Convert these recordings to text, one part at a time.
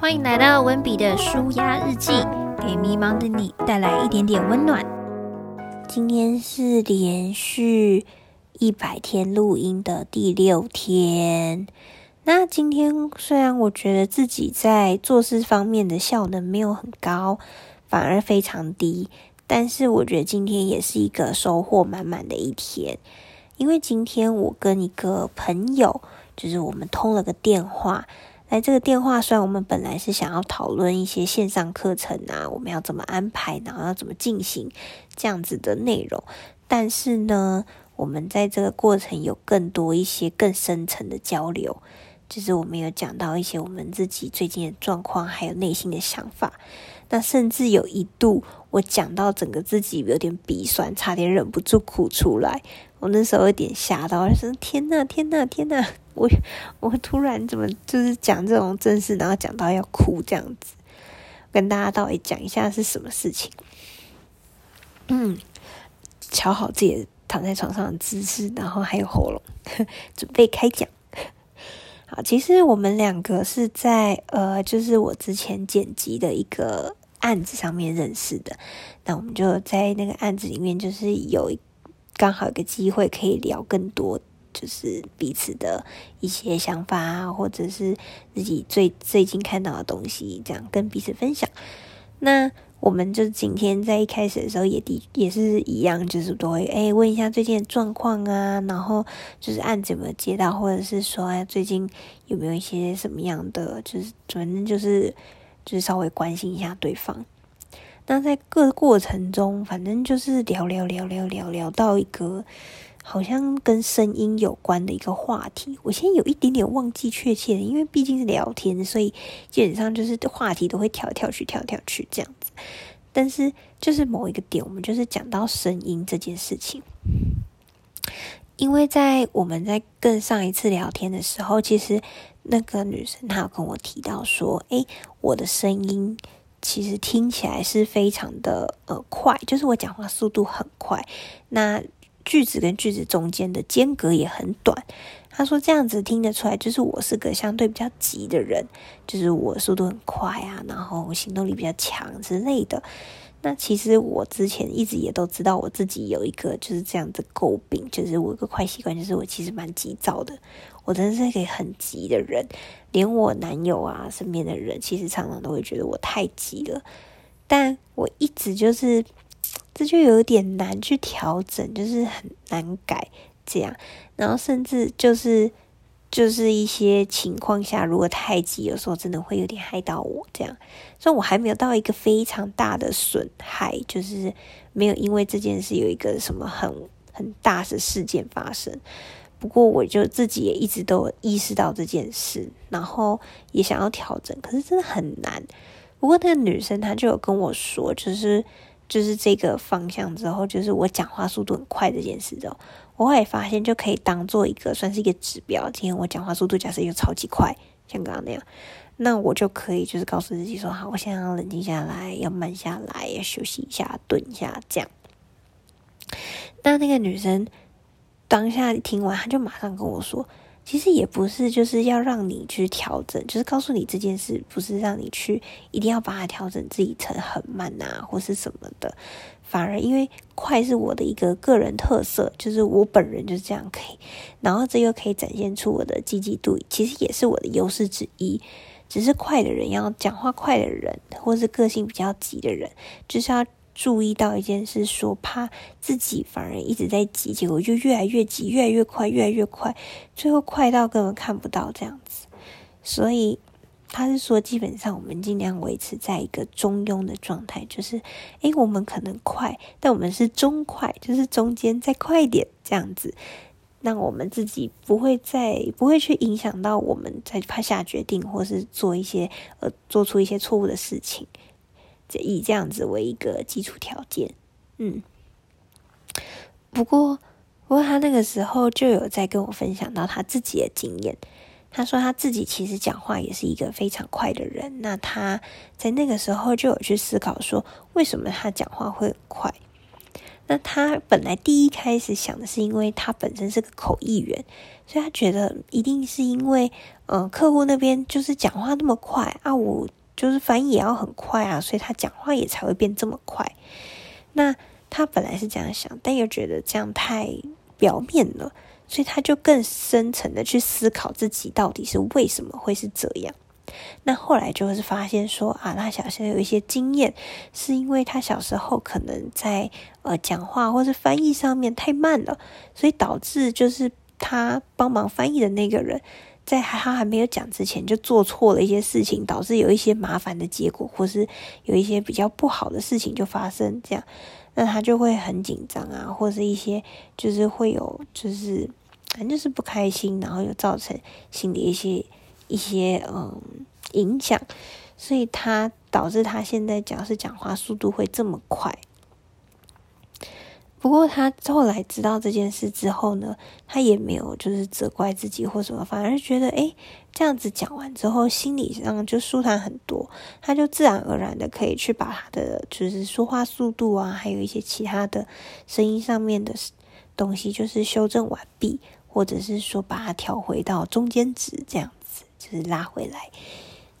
欢迎来到温比的舒压日记，给迷茫的你带来一点点温暖。今天是连续一百天录音的第六天。那今天虽然我觉得自己在做事方面的效能没有很高，反而非常低，但是我觉得今天也是一个收获满满的一天。因为今天我跟一个朋友，就是我们通了个电话。来这个电话，虽然我们本来是想要讨论一些线上课程啊，我们要怎么安排，然后要怎么进行这样子的内容，但是呢，我们在这个过程有更多一些更深层的交流，就是我们有讲到一些我们自己最近的状况，还有内心的想法。那甚至有一度，我讲到整个自己有点鼻酸，差点忍不住哭出来。我那时候有点吓到，我说：“天呐，天呐，天呐！我我突然怎么就是讲这种正事，然后讲到要哭这样子？跟大家到底讲一下是什么事情？嗯，瞧好自己躺在床上的姿势，然后还有喉咙，准备开讲。好，其实我们两个是在呃，就是我之前剪辑的一个案子上面认识的。那我们就在那个案子里面，就是有。刚好有个机会可以聊更多，就是彼此的一些想法啊，或者是自己最最近看到的东西，这样跟彼此分享。那我们就今天在一开始的时候也的也是一样，就是都会哎问一下最近的状况啊，然后就是案子有没有接到，或者是说哎最近有没有一些什么样的，就是反正就是就是稍微关心一下对方。那在各过程中，反正就是聊聊聊聊聊聊到一个好像跟声音有关的一个话题。我现在有一点点忘记确切的，因为毕竟是聊天，所以基本上就是话题都会跳跳去跳跳去这样子。但是就是某一个点，我们就是讲到声音这件事情，因为在我们在更上一次聊天的时候，其实那个女生她有跟我提到说：“诶，我的声音。”其实听起来是非常的呃快，就是我讲话速度很快，那句子跟句子中间的间隔也很短。他说这样子听得出来，就是我是个相对比较急的人，就是我速度很快啊，然后行动力比较强之类的。那其实我之前一直也都知道我自己有一个就是这样的诟病，就是我有个坏习惯，就是我其实蛮急躁的。我真的是一个很急的人，连我男友啊身边的人，其实常常都会觉得我太急了。但我一直就是，这就有点难去调整，就是很难改这样。然后甚至就是。就是一些情况下，如果太急，有时候真的会有点害到我。这样，所以我还没有到一个非常大的损害，就是没有因为这件事有一个什么很很大的事件发生。不过，我就自己也一直都意识到这件事，然后也想要调整，可是真的很难。不过，那个女生她就有跟我说，就是就是这个方向之后，就是我讲话速度很快这件事之后。我也发现，就可以当做一个算是一个指标。今天我讲话速度假设又超级快，像刚刚那样，那我就可以就是告诉自己说：好，我现在要冷静下来，要慢下来，要休息一下，顿一下，这样。那那个女生当下听完，她就马上跟我说。其实也不是，就是要让你去调整，就是告诉你这件事不是让你去一定要把它调整自己成很慢啊，或是什么的。反而因为快是我的一个个人特色，就是我本人就是这样可以，然后这又可以展现出我的积极度，其实也是我的优势之一。只是快的人要讲话快的人，或是个性比较急的人，就是要。注意到一件事，说怕自己反而一直在急，结果就越来越急，越来越快，越来越快，最后快到根本看不到这样子。所以他是说，基本上我们尽量维持在一个中庸的状态，就是诶，我们可能快，但我们是中快，就是中间再快一点这样子，让我们自己不会再不会去影响到我们在怕下决定，或是做一些呃做出一些错误的事情。以这样子为一个基础条件，嗯，不过，不过他那个时候就有在跟我分享到他自己的经验。他说他自己其实讲话也是一个非常快的人。那他在那个时候就有去思考说，为什么他讲话会很快？那他本来第一开始想的是，因为他本身是个口译员，所以他觉得一定是因为嗯，客户那边就是讲话那么快啊，我就是翻译也要很快啊，所以他讲话也才会变这么快。那他本来是这样想，但又觉得这样太表面了，所以他就更深层的去思考自己到底是为什么会是这样。那后来就是发现说啊，他小时候有一些经验，是因为他小时候可能在呃讲话或是翻译上面太慢了，所以导致就是他帮忙翻译的那个人，在他还没有讲之前就做错了一些事情，导致有一些麻烦的结果，或是有一些比较不好的事情就发生，这样，那他就会很紧张啊，或是一些就是会有就是反正就是不开心，然后又造成心里一些。一些嗯影响，所以他导致他现在讲是讲话速度会这么快。不过他后来知道这件事之后呢，他也没有就是责怪自己或什么，反而觉得诶这样子讲完之后，心理上就舒坦很多。他就自然而然的可以去把他的就是说话速度啊，还有一些其他的声音上面的东西，就是修正完毕，或者是说把它调回到中间值这样子。就是拉回来，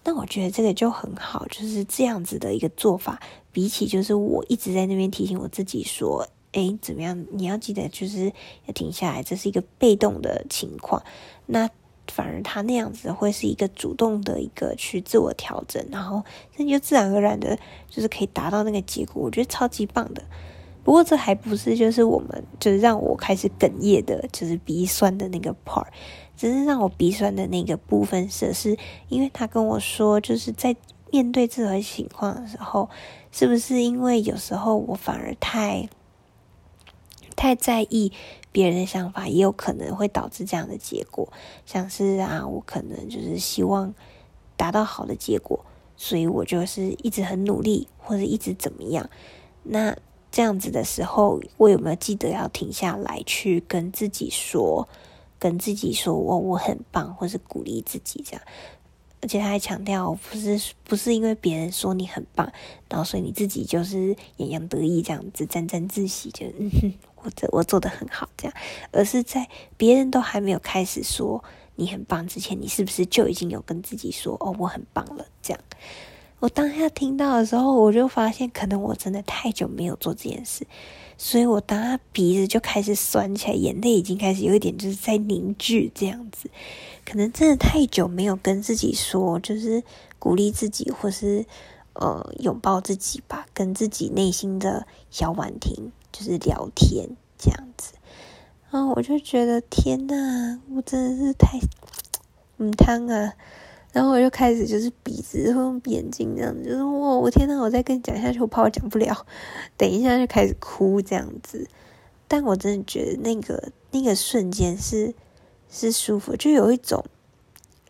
那我觉得这个就很好，就是这样子的一个做法，比起就是我一直在那边提醒我自己说，哎，怎么样？你要记得就是要停下来，这是一个被动的情况。那反而他那样子会是一个主动的一个去自我调整，然后那就自然而然的，就是可以达到那个结果。我觉得超级棒的。不过这还不是就是我们就是让我开始哽咽的，就是鼻酸的那个 part。只是让我鼻酸的那个部分，是是因为他跟我说，就是在面对这种情况的时候，是不是因为有时候我反而太太在意别人的想法，也有可能会导致这样的结果。像是啊，我可能就是希望达到好的结果，所以我就是一直很努力，或者一直怎么样。那这样子的时候，我有没有记得要停下来，去跟自己说？跟自己说我我很棒，或是鼓励自己这样，而且他还强调，不是不是因为别人说你很棒，然后所以你自己就是洋洋得意这样子沾沾自喜，就嗯哼，我这我做的很好这样，而是在别人都还没有开始说你很棒之前，你是不是就已经有跟自己说哦我很棒了？这样，我当下听到的时候，我就发现可能我真的太久没有做这件事。所以我当他鼻子就开始酸起来，眼泪已经开始有一点就是在凝聚这样子，可能真的太久没有跟自己说，就是鼓励自己或是呃拥抱自己吧，跟自己内心的小婉婷就是聊天这样子，然后我就觉得天呐，我真的是太唔汤啊！然后我就开始就是鼻子和眼睛这样子，就是哇，我天呐，我再跟你讲下去，我怕我讲不了，等一下就开始哭这样子。但我真的觉得那个那个瞬间是是舒服，就有一种，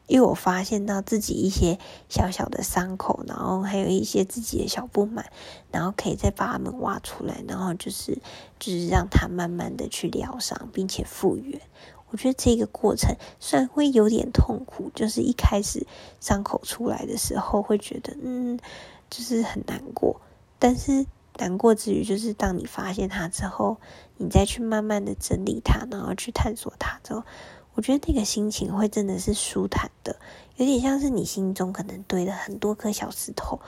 因为我发现到自己一些小小的伤口，然后还有一些自己的小不满，然后可以再把它们挖出来，然后就是就是让它慢慢的去疗伤，并且复原。我觉得这个过程虽然会有点痛苦，就是一开始伤口出来的时候会觉得，嗯，就是很难过。但是难过之余，就是当你发现它之后，你再去慢慢的整理它，然后去探索它之后，我觉得那个心情会真的是舒坦的，有点像是你心中可能堆了很多颗小石头，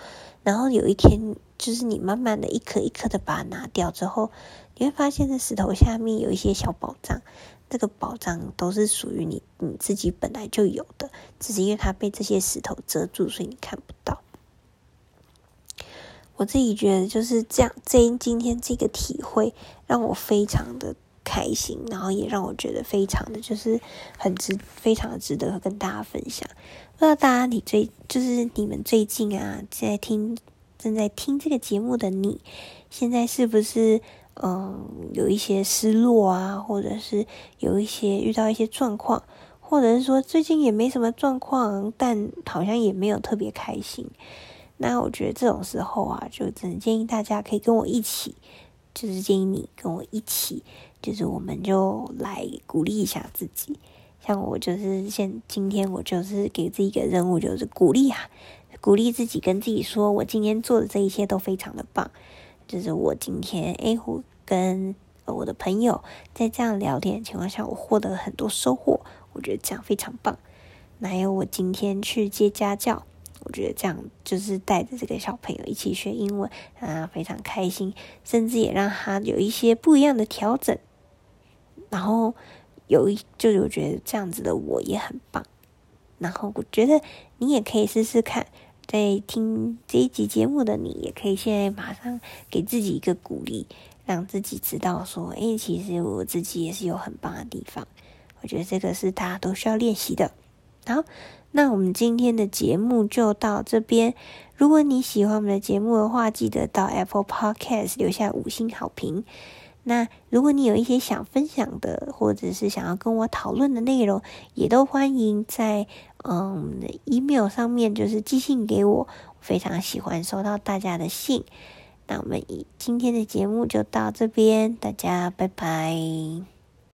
然后有一天，就是你慢慢的一颗一颗的把它拿掉之后，你会发现那石头下面有一些小宝藏。这个宝藏都是属于你你自己本来就有的，只是因为它被这些石头遮住，所以你看不到。我自己觉得就是这样，这今天这个体会让我非常的开心，然后也让我觉得非常的就是很值，非常的值得跟大家分享。不知道大家你最就是你们最近啊，在听正在听这个节目的你，现在是不是？嗯，有一些失落啊，或者是有一些遇到一些状况，或者是说最近也没什么状况，但好像也没有特别开心。那我觉得这种时候啊，就只能建议大家可以跟我一起，就是建议你跟我一起，就是我们就来鼓励一下自己。像我就是现今天我就是给自己一个任务，就是鼓励啊，鼓励自己，跟自己说我今天做的这一切都非常的棒。就是我今天诶，我跟我的朋友在这样聊天的情况下，我获得了很多收获，我觉得这样非常棒。还有我今天去接家教，我觉得这样就是带着这个小朋友一起学英文，啊，非常开心，甚至也让他有一些不一样的调整。然后有一，就是我觉得这样子的我也很棒。然后我觉得你也可以试试看，在听这一集节目的你，也可以现在马上给自己一个鼓励，让自己知道说，哎，其实我自己也是有很棒的地方。我觉得这个是大家都需要练习的。好，那我们今天的节目就到这边。如果你喜欢我们的节目的话，记得到 Apple Podcast 留下五星好评。那如果你有一些想分享的，或者是想要跟我讨论的内容，也都欢迎在嗯 email 上面就是寄信给我。非常喜欢收到大家的信。那我们今天的节目就到这边，大家拜拜。